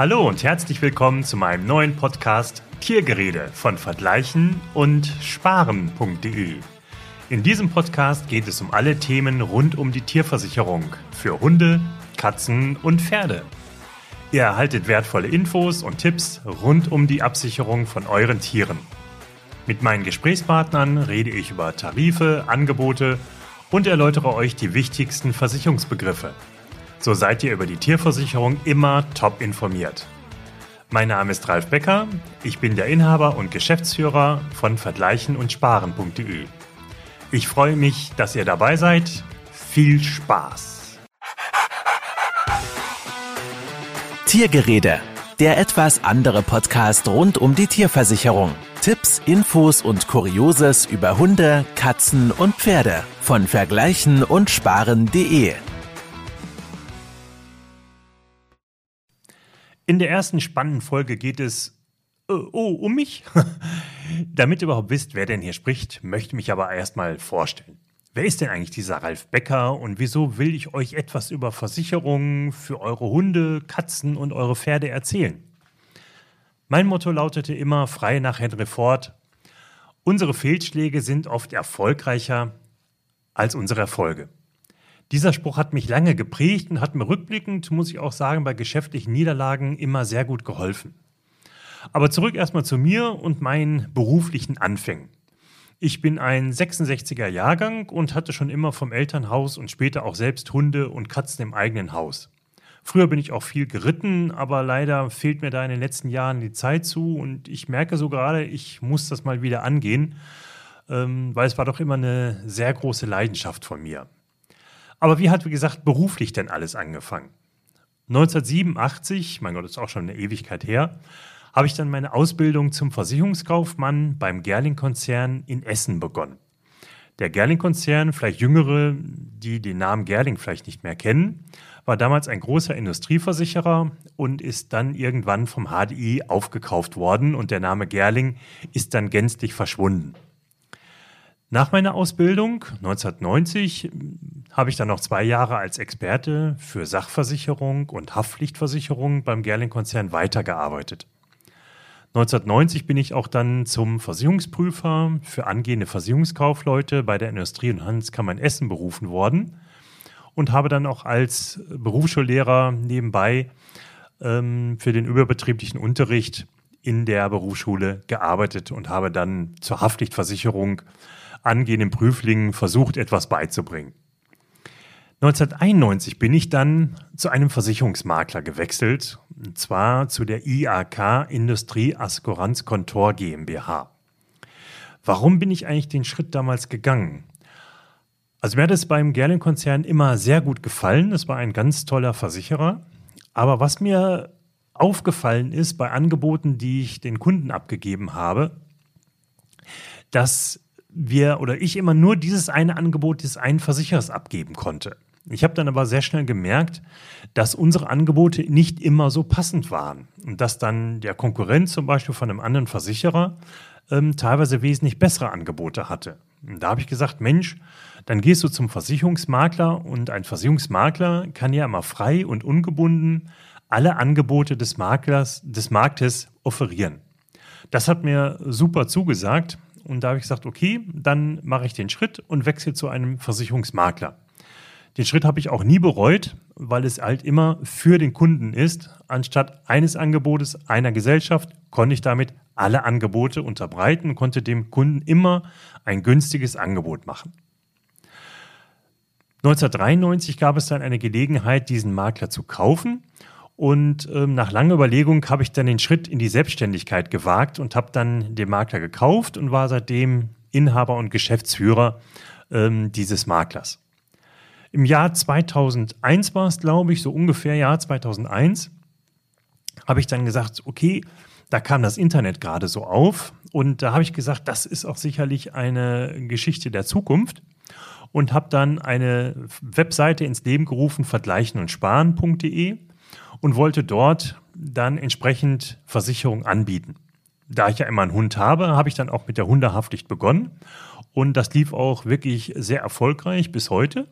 Hallo und herzlich willkommen zu meinem neuen Podcast Tiergerede von Vergleichen und Sparen.de. In diesem Podcast geht es um alle Themen rund um die Tierversicherung für Hunde, Katzen und Pferde. Ihr erhaltet wertvolle Infos und Tipps rund um die Absicherung von euren Tieren. Mit meinen Gesprächspartnern rede ich über Tarife, Angebote und erläutere euch die wichtigsten Versicherungsbegriffe. So seid ihr über die Tierversicherung immer top informiert. Mein Name ist Ralf Becker, ich bin der Inhaber und Geschäftsführer von Vergleichen und Sparen.de. Ich freue mich, dass ihr dabei seid. Viel Spaß! Tiergerede, der etwas andere Podcast rund um die Tierversicherung. Tipps, Infos und Kurioses über Hunde, Katzen und Pferde von Vergleichen und Sparen.de. In der ersten spannenden Folge geht es äh, oh, um mich. Damit ihr überhaupt wisst, wer denn hier spricht, möchte mich aber erstmal vorstellen. Wer ist denn eigentlich dieser Ralf Becker und wieso will ich euch etwas über Versicherungen für eure Hunde, Katzen und eure Pferde erzählen? Mein Motto lautete immer frei nach Henry Ford, unsere Fehlschläge sind oft erfolgreicher als unsere Erfolge. Dieser Spruch hat mich lange geprägt und hat mir rückblickend, muss ich auch sagen, bei geschäftlichen Niederlagen immer sehr gut geholfen. Aber zurück erstmal zu mir und meinen beruflichen Anfängen. Ich bin ein 66er Jahrgang und hatte schon immer vom Elternhaus und später auch selbst Hunde und Katzen im eigenen Haus. Früher bin ich auch viel geritten, aber leider fehlt mir da in den letzten Jahren die Zeit zu und ich merke so gerade, ich muss das mal wieder angehen, ähm, weil es war doch immer eine sehr große Leidenschaft von mir. Aber wie hat, wie gesagt, beruflich denn alles angefangen? 1987, mein Gott, ist auch schon eine Ewigkeit her, habe ich dann meine Ausbildung zum Versicherungskaufmann beim Gerling-Konzern in Essen begonnen. Der Gerling-Konzern, vielleicht Jüngere, die den Namen Gerling vielleicht nicht mehr kennen, war damals ein großer Industrieversicherer und ist dann irgendwann vom HDI aufgekauft worden und der Name Gerling ist dann gänzlich verschwunden. Nach meiner Ausbildung 1990 habe ich dann noch zwei Jahre als Experte für Sachversicherung und Haftpflichtversicherung beim Gerling-Konzern weitergearbeitet. 1990 bin ich auch dann zum Versicherungsprüfer für angehende Versicherungskaufleute bei der Industrie- und Handelskammer in Essen berufen worden und habe dann auch als Berufsschullehrer nebenbei ähm, für den überbetrieblichen Unterricht in der Berufsschule gearbeitet und habe dann zur Haftpflichtversicherung angehenden Prüflingen versucht, etwas beizubringen. 1991 bin ich dann zu einem Versicherungsmakler gewechselt, und zwar zu der IAK Industrie Askuranz Kontor GmbH. Warum bin ich eigentlich den Schritt damals gegangen? Also mir hat es beim Gerling-Konzern immer sehr gut gefallen. Es war ein ganz toller Versicherer. Aber was mir aufgefallen ist bei Angeboten, die ich den Kunden abgegeben habe, dass wir oder ich immer nur dieses eine Angebot des einen Versicherers abgeben konnte. Ich habe dann aber sehr schnell gemerkt, dass unsere Angebote nicht immer so passend waren und dass dann der Konkurrent zum Beispiel von einem anderen Versicherer ähm, teilweise wesentlich bessere Angebote hatte. Und da habe ich gesagt, Mensch, dann gehst du zum Versicherungsmakler und ein Versicherungsmakler kann ja immer frei und ungebunden alle Angebote des Maklers, des Marktes offerieren. Das hat mir super zugesagt und da habe ich gesagt, okay, dann mache ich den Schritt und wechsle zu einem Versicherungsmakler. Den Schritt habe ich auch nie bereut, weil es halt immer für den Kunden ist. Anstatt eines Angebotes einer Gesellschaft konnte ich damit alle Angebote unterbreiten und konnte dem Kunden immer ein günstiges Angebot machen. 1993 gab es dann eine Gelegenheit, diesen Makler zu kaufen. Und ähm, nach langer Überlegung habe ich dann den Schritt in die Selbstständigkeit gewagt und habe dann den Makler gekauft und war seitdem Inhaber und Geschäftsführer ähm, dieses Maklers. Im Jahr 2001 war es, glaube ich, so ungefähr Jahr 2001, habe ich dann gesagt, okay, da kam das Internet gerade so auf. Und da habe ich gesagt, das ist auch sicherlich eine Geschichte der Zukunft. Und habe dann eine Webseite ins Leben gerufen, vergleichen und sparen.de und wollte dort dann entsprechend Versicherung anbieten. Da ich ja immer einen Hund habe, habe ich dann auch mit der Hundehaftpflicht begonnen und das lief auch wirklich sehr erfolgreich bis heute.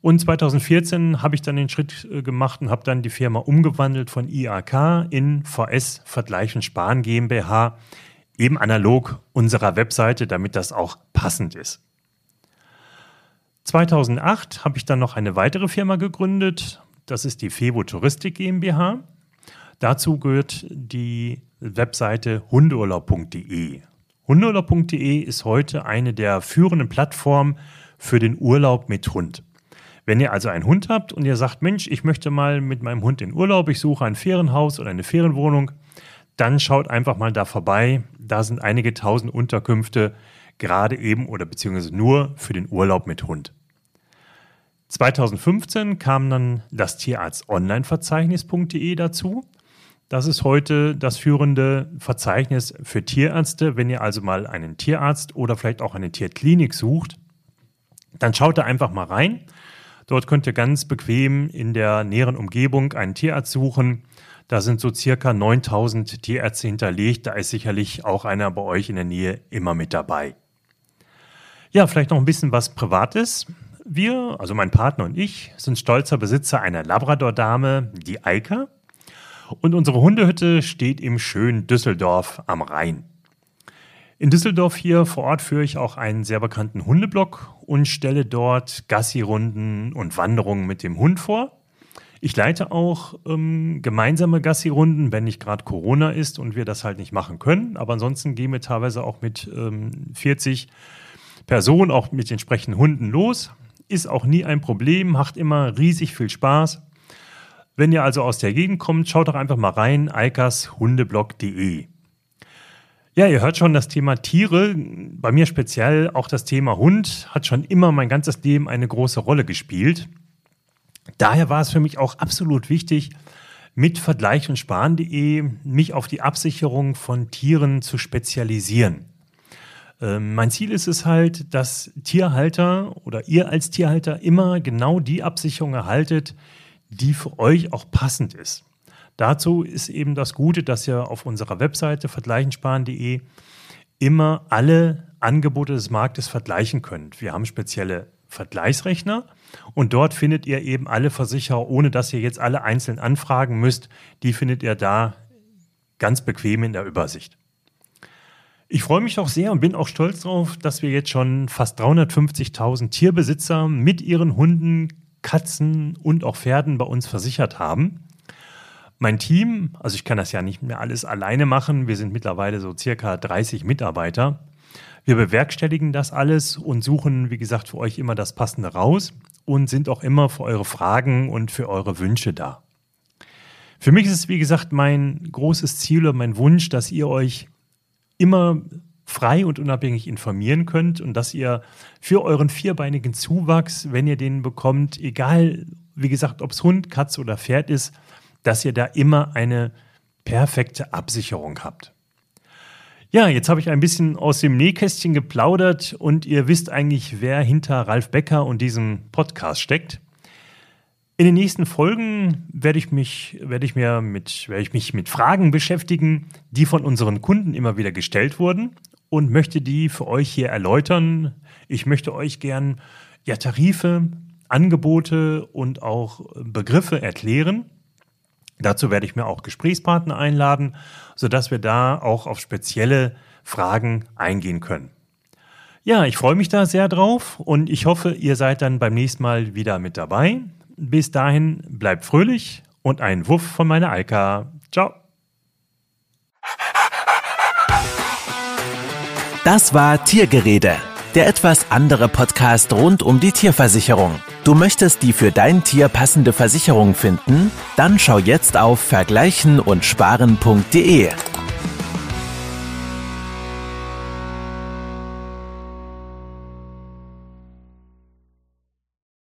Und 2014 habe ich dann den Schritt äh, gemacht und habe dann die Firma umgewandelt von IAK in VS Vergleich und Sparen GmbH, eben analog unserer Webseite, damit das auch passend ist. 2008 habe ich dann noch eine weitere Firma gegründet. Das ist die Fevo Touristik GmbH. Dazu gehört die Webseite hundeurlaub.de. Hundeurlaub.de ist heute eine der führenden Plattformen für den Urlaub mit Hund. Wenn ihr also einen Hund habt und ihr sagt, Mensch, ich möchte mal mit meinem Hund in Urlaub, ich suche ein Ferienhaus oder eine Ferienwohnung, dann schaut einfach mal da vorbei. Da sind einige tausend Unterkünfte, gerade eben oder beziehungsweise nur für den Urlaub mit Hund. 2015 kam dann das Tierarzt-Online-Verzeichnis.de dazu. Das ist heute das führende Verzeichnis für Tierärzte. Wenn ihr also mal einen Tierarzt oder vielleicht auch eine Tierklinik sucht, dann schaut da einfach mal rein. Dort könnt ihr ganz bequem in der näheren Umgebung einen Tierarzt suchen. Da sind so circa 9000 Tierärzte hinterlegt. Da ist sicherlich auch einer bei euch in der Nähe immer mit dabei. Ja, vielleicht noch ein bisschen was Privates. Wir, also mein Partner und ich, sind stolzer Besitzer einer Labrador-Dame, die Eika. Und unsere Hundehütte steht im schönen Düsseldorf am Rhein. In Düsseldorf hier vor Ort führe ich auch einen sehr bekannten Hundeblock und stelle dort Gassi-Runden und Wanderungen mit dem Hund vor. Ich leite auch ähm, gemeinsame Gassi-Runden, wenn nicht gerade Corona ist und wir das halt nicht machen können. Aber ansonsten gehen wir teilweise auch mit ähm, 40 Personen, auch mit entsprechenden Hunden los. Ist auch nie ein Problem, macht immer riesig viel Spaß. Wenn ihr also aus der Gegend kommt, schaut doch einfach mal rein, eikashundeblog.de. Ja, ihr hört schon das Thema Tiere, bei mir speziell auch das Thema Hund, hat schon immer mein ganzes Leben eine große Rolle gespielt. Daher war es für mich auch absolut wichtig, mit Vergleich und Sparen.de mich auf die Absicherung von Tieren zu spezialisieren. Ähm, mein Ziel ist es halt, dass Tierhalter oder ihr als Tierhalter immer genau die Absicherung erhaltet, die für euch auch passend ist. Dazu ist eben das Gute, dass ihr auf unserer Webseite vergleichensparen.de immer alle Angebote des Marktes vergleichen könnt. Wir haben spezielle Vergleichsrechner und dort findet ihr eben alle Versicherer, ohne dass ihr jetzt alle einzeln anfragen müsst. Die findet ihr da ganz bequem in der Übersicht. Ich freue mich auch sehr und bin auch stolz darauf, dass wir jetzt schon fast 350.000 Tierbesitzer mit ihren Hunden, Katzen und auch Pferden bei uns versichert haben. Mein Team, also ich kann das ja nicht mehr alles alleine machen, wir sind mittlerweile so circa 30 Mitarbeiter. Wir bewerkstelligen das alles und suchen, wie gesagt, für euch immer das Passende raus und sind auch immer für eure Fragen und für eure Wünsche da. Für mich ist es, wie gesagt, mein großes Ziel und mein Wunsch, dass ihr euch immer frei und unabhängig informieren könnt und dass ihr für euren vierbeinigen Zuwachs, wenn ihr den bekommt, egal, wie gesagt, ob es Hund, Katze oder Pferd ist, dass ihr da immer eine perfekte Absicherung habt. Ja, jetzt habe ich ein bisschen aus dem Nähkästchen geplaudert und ihr wisst eigentlich, wer hinter Ralf Becker und diesem Podcast steckt. In den nächsten Folgen werde ich mich, werde ich mir mit, werde ich mich mit Fragen beschäftigen, die von unseren Kunden immer wieder gestellt wurden und möchte die für euch hier erläutern. Ich möchte euch gern ja, Tarife, Angebote und auch Begriffe erklären. Dazu werde ich mir auch Gesprächspartner einladen, sodass wir da auch auf spezielle Fragen eingehen können. Ja, ich freue mich da sehr drauf und ich hoffe, ihr seid dann beim nächsten Mal wieder mit dabei. Bis dahin, bleibt fröhlich und ein Wuff von meiner Alka. Ciao. Das war Tiergerede, der etwas andere Podcast rund um die Tierversicherung. Du möchtest die für dein Tier passende Versicherung finden? Dann schau jetzt auf vergleichen und sparen.de.